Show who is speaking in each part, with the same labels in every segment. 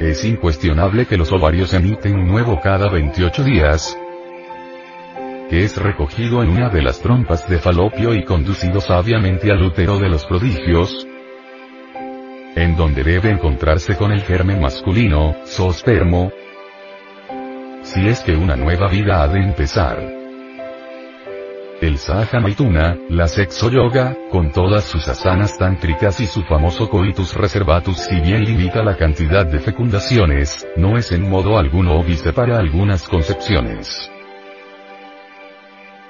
Speaker 1: Es incuestionable que los ovarios emiten un nuevo cada 28 días, que es recogido en una de las trompas de falopio y conducido sabiamente al útero de los prodigios, en donde debe encontrarse con el germen masculino, zoospermo, si es que una nueva vida ha de empezar. El Sahaja la sexo yoga, con todas sus asanas tántricas y su famoso coitus reservatus si bien limita la cantidad de fecundaciones, no es en modo alguno óbice para algunas concepciones.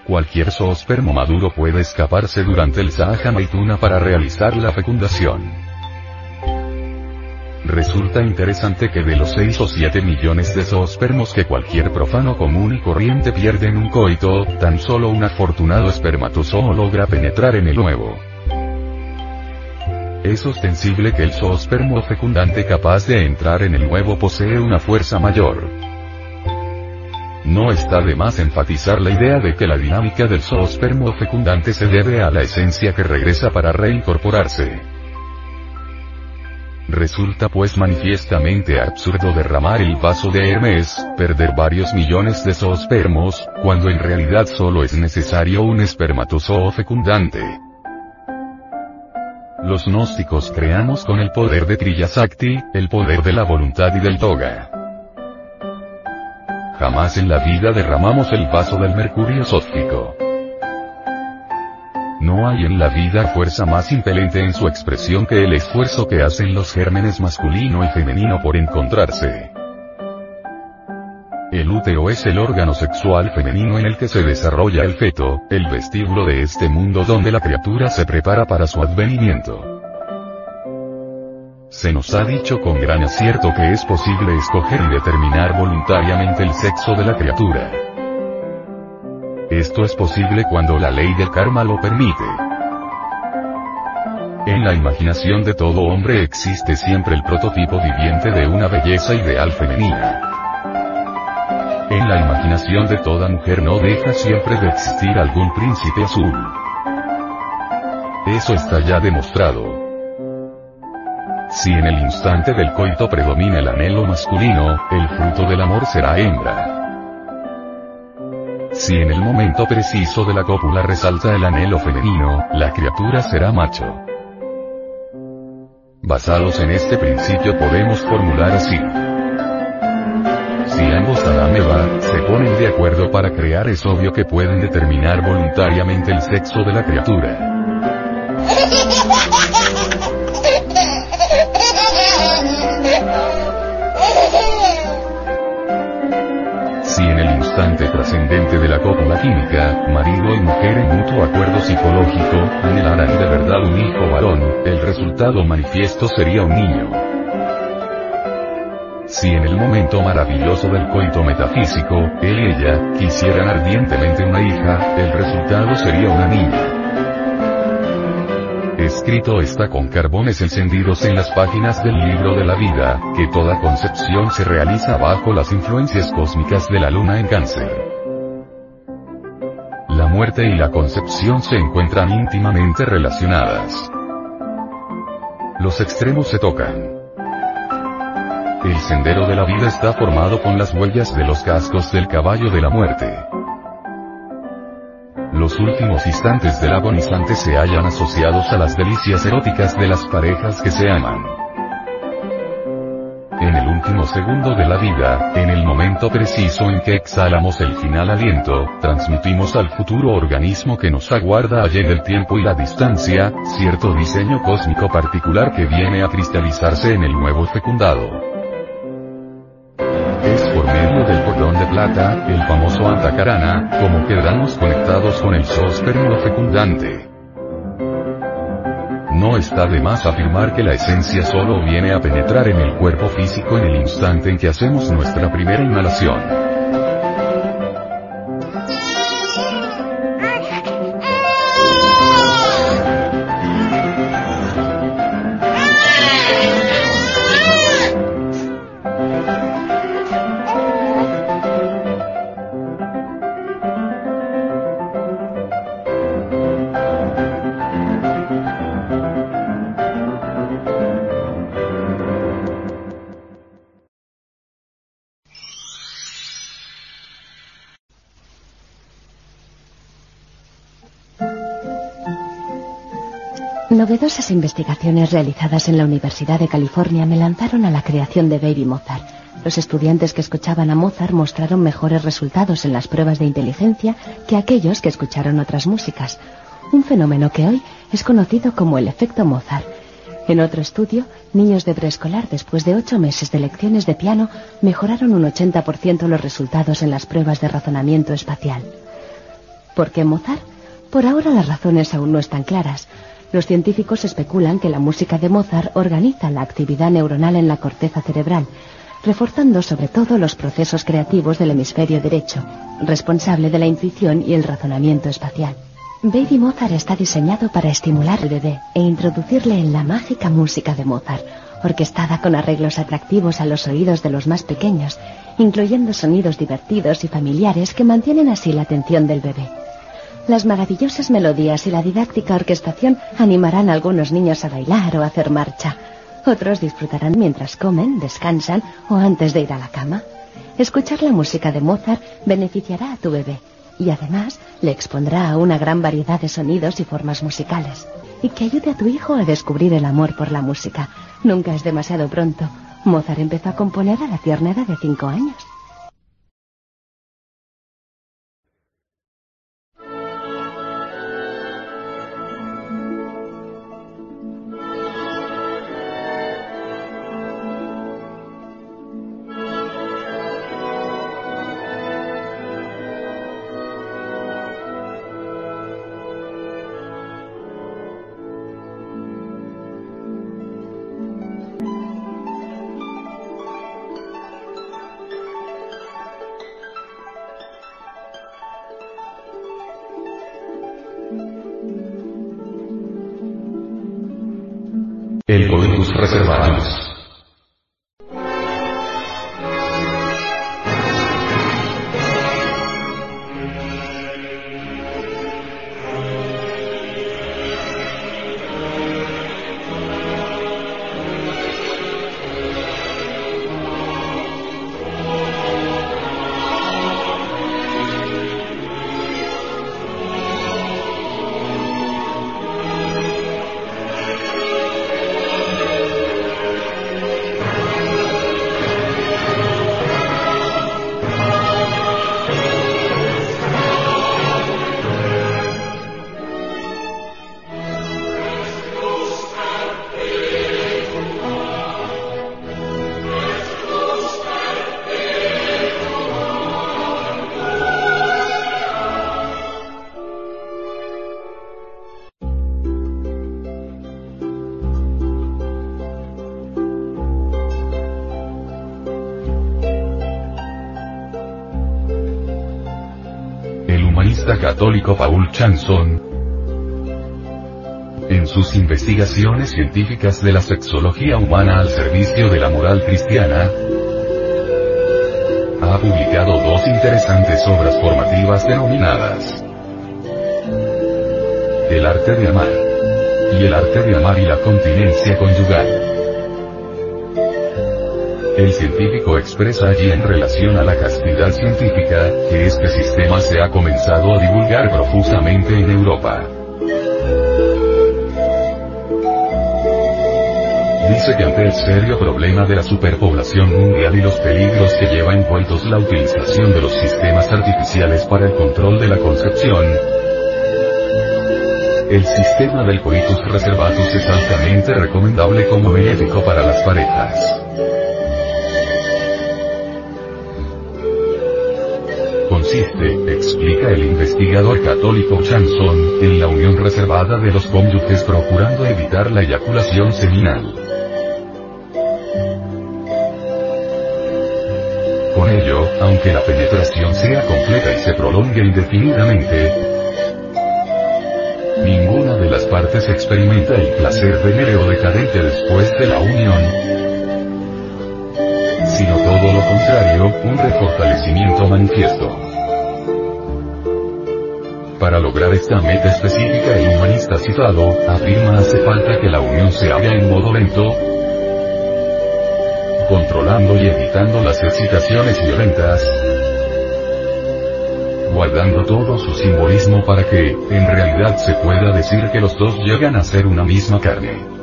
Speaker 1: Cualquier zoospermo maduro puede escaparse durante el Sahaja para realizar la fecundación. Resulta interesante que de los 6 o 7 millones de zoospermos que cualquier profano común y corriente pierde en un coito, tan solo un afortunado espermatozoo logra penetrar en el nuevo. Es ostensible que el zoospermo fecundante capaz de entrar en el nuevo posee una fuerza mayor. No está de más enfatizar la idea de que la dinámica del zoospermo fecundante se debe a la esencia que regresa para reincorporarse. Resulta pues manifiestamente absurdo derramar el vaso de Hermes, perder varios millones de zoospermos, cuando en realidad solo es necesario un espermatozoo fecundante. Los gnósticos creamos con el poder de Triyasakti, el poder de la voluntad y del toga. Jamás en la vida derramamos el vaso del mercurio sófico. No hay en la vida fuerza más impelente en su expresión que el esfuerzo que hacen los gérmenes masculino y femenino por encontrarse. El útero es el órgano sexual femenino en el que se desarrolla el feto, el vestíbulo de este mundo donde la criatura se prepara para su advenimiento. Se nos ha dicho con gran acierto que es posible escoger y determinar voluntariamente el sexo de la criatura. Esto es posible cuando la ley del karma lo permite. En la imaginación de todo hombre existe siempre el prototipo viviente de una belleza ideal femenina. En la imaginación de toda mujer no deja siempre de existir algún príncipe azul. Eso está ya demostrado. Si en el instante del coito predomina el anhelo masculino, el fruto del amor será hembra. Si en el momento preciso de la cópula resalta el anhelo femenino, la criatura será macho. Basados en este principio podemos formular así. Si ambos y Eva se ponen de acuerdo para crear es obvio que pueden determinar voluntariamente el sexo de la criatura. trascendente de la cópula química, marido y mujer en mutuo acuerdo psicológico, anhelaran de verdad un hijo varón, el resultado manifiesto sería un niño. Si en el momento maravilloso del coito metafísico, él y ella, quisieran ardientemente una hija, el resultado sería una niña. Escrito está con carbones encendidos en las páginas del libro de la vida, que toda concepción se realiza bajo las influencias cósmicas de la luna en cáncer. La muerte y la concepción se encuentran íntimamente relacionadas. Los extremos se tocan. El sendero de la vida está formado con las huellas de los cascos del caballo de la muerte. Los últimos instantes del agonizante se hallan asociados a las delicias eróticas de las parejas que se aman. En el último segundo de la vida, en el momento preciso en que exhalamos el final aliento, transmitimos al futuro organismo que nos aguarda allá en el tiempo y la distancia, cierto diseño cósmico particular que viene a cristalizarse en el nuevo fecundado del cordón de plata, el como quedamos conectados con el zoospermo fecundante. No está de más afirmar que la esencia solo viene a penetrar en el cuerpo físico en el instante en que hacemos nuestra primera inhalación.
Speaker 2: Novedosas investigaciones realizadas en la Universidad de California me lanzaron a la creación de Baby Mozart. Los estudiantes que escuchaban a Mozart mostraron mejores resultados en las pruebas de inteligencia que aquellos que escucharon otras músicas, un fenómeno que hoy es conocido como el efecto Mozart. En otro estudio, niños de preescolar después de ocho meses de lecciones de piano mejoraron un 80% los resultados en las pruebas de razonamiento espacial. ¿Por qué Mozart? Por ahora las razones aún no están claras. Los científicos especulan que la música de Mozart organiza la actividad neuronal en la corteza cerebral, reforzando sobre todo los procesos creativos del hemisferio derecho, responsable de la intuición y el razonamiento espacial. Baby Mozart está diseñado para estimular al bebé e introducirle en la mágica música de Mozart, orquestada con arreglos atractivos a los oídos de los más pequeños, incluyendo sonidos divertidos y familiares que mantienen así la atención del bebé. Las maravillosas melodías y la didáctica orquestación animarán a algunos niños a bailar o a hacer marcha. Otros disfrutarán mientras comen, descansan o antes de ir a la cama. Escuchar la música de Mozart beneficiará a tu bebé y además le expondrá a una gran variedad de sonidos y formas musicales. Y que ayude a tu hijo a descubrir el amor por la música. Nunca es demasiado pronto. Mozart empezó a componer a la tierna de cinco años.
Speaker 1: El Coitus Reservatus. Católico Paul Chanson, en sus investigaciones científicas de la sexología humana al servicio de la moral cristiana, ha publicado dos interesantes obras formativas denominadas El arte de amar y El arte de amar y la continencia conyugal. El científico expresa allí en relación a la castidad científica, que este sistema se ha comenzado a divulgar profusamente en Europa. Dice que ante el serio problema de la superpoblación mundial y los peligros que lleva envueltos la utilización de los sistemas artificiales para el control de la concepción, el sistema del coitus reservatus es altamente recomendable como benéfico para las parejas. Consiste, explica el investigador católico Chanson, en la unión reservada de los cónyuges procurando evitar la eyaculación seminal. Con ello, aunque la penetración sea completa y se prolongue indefinidamente, ninguna de las partes experimenta el placer venéreo decadente después de la unión, sino todo lo contrario, un refortalecimiento manifiesto. Para lograr esta meta específica el humanista citado, afirma hace falta que la unión se haga en modo lento, controlando y evitando las excitaciones violentas, guardando todo su simbolismo para que, en realidad se pueda decir que los dos llegan a ser una misma carne.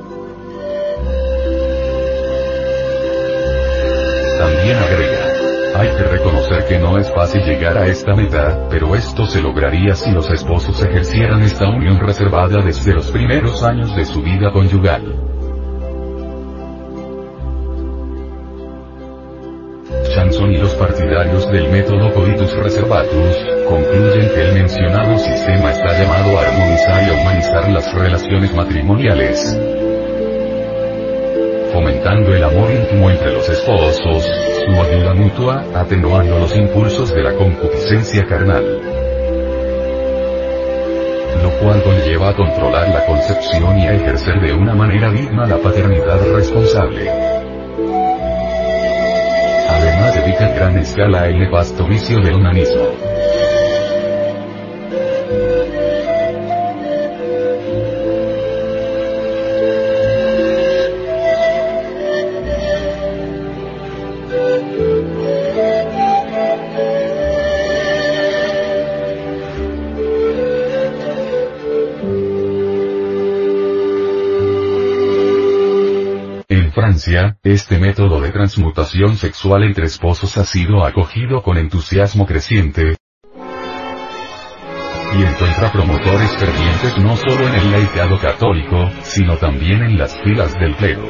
Speaker 1: Reconocer que no es fácil llegar a esta meta, pero esto se lograría si los esposos ejercieran esta unión reservada desde los primeros años de su vida conyugal. Chanson y los partidarios del método coitus reservatus, concluyen que el mencionado sistema está llamado a armonizar y humanizar las relaciones matrimoniales, fomentando el amor íntimo entre los esposos, su ayuda mutua, atenuando los impulsos de la concupiscencia carnal. Lo cual conlleva a controlar la concepción y a ejercer de una manera digna la paternidad responsable. Además en gran escala el nefasto vicio del este método de transmutación sexual entre esposos ha sido acogido con entusiasmo creciente, y encuentra promotores fervientes no solo en el laicado católico, sino también en las filas del clero.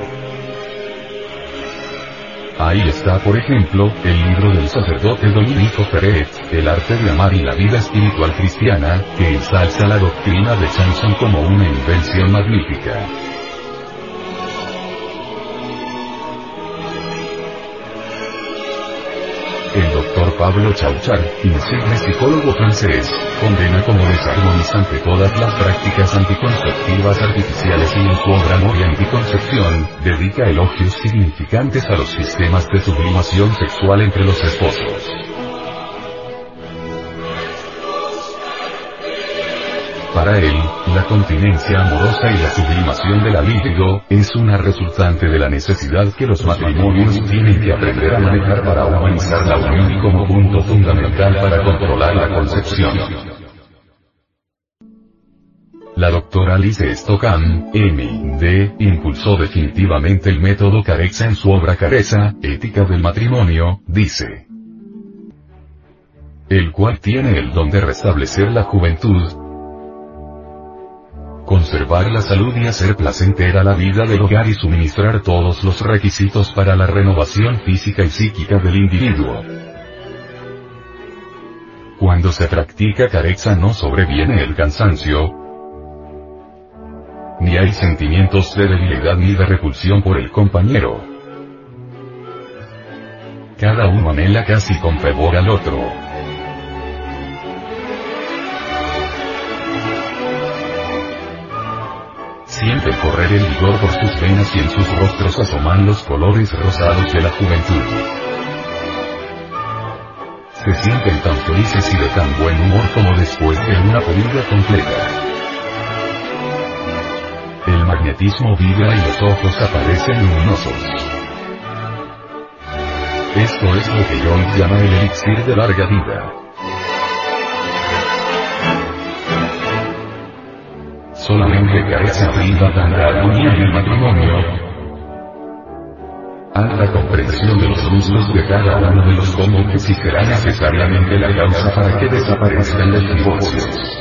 Speaker 1: Ahí está por ejemplo, el libro del sacerdote Dominico Ferret, El arte de amar y la vida espiritual cristiana, que ensalza la doctrina de Chanson como una invención magnífica. Doctor Pablo Chauchar, insigne psicólogo francés, condena como desarmonizante todas las prácticas anticonceptivas artificiales y en su obra y Anticoncepción, dedica elogios significantes a los sistemas de sublimación sexual entre los esposos. Para él, la continencia amorosa y la sublimación de la libido, es una resultante de la necesidad que los matrimonios tienen que aprender a manejar para humanizar la unión como punto fundamental para controlar la concepción. La doctora Alice Stockham, M.D., impulsó definitivamente el método Carexa en su obra Careza, Ética del Matrimonio, dice. El cual tiene el don de restablecer la juventud, conservar la salud y hacer placentera la vida del hogar y suministrar todos los requisitos para la renovación física y psíquica del individuo. Cuando se practica careza no sobreviene el cansancio, ni hay sentimientos de debilidad ni de repulsión por el compañero. Cada uno anhela casi con fervor al otro. Siente correr el vigor por sus venas y en sus rostros asoman los colores rosados de la juventud. Se sienten tan felices y de tan buen humor como después de una comida completa. El magnetismo vibra y los ojos aparecen luminosos. Esto es lo que John llama el elixir de larga vida. Solamente carece viva con la armonía del matrimonio. Alta comprensión de los gustos de cada uno de los cónyuges y será necesariamente la causa para que desaparezcan los divorcios.